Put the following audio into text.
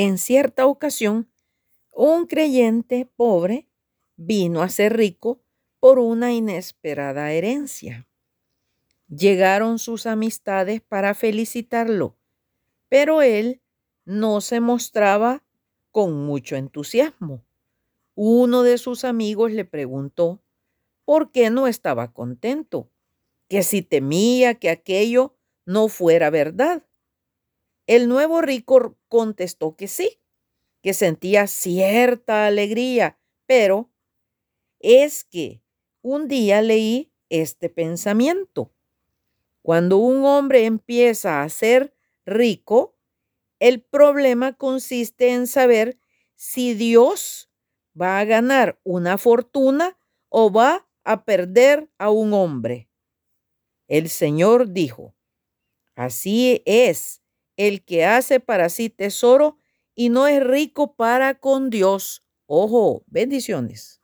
En cierta ocasión, un creyente pobre vino a ser rico por una inesperada herencia. Llegaron sus amistades para felicitarlo, pero él no se mostraba con mucho entusiasmo. Uno de sus amigos le preguntó por qué no estaba contento, que si temía que aquello no fuera verdad. El nuevo rico contestó que sí, que sentía cierta alegría, pero es que un día leí este pensamiento. Cuando un hombre empieza a ser rico, el problema consiste en saber si Dios va a ganar una fortuna o va a perder a un hombre. El Señor dijo, así es el que hace para sí tesoro y no es rico para con Dios. Ojo, bendiciones.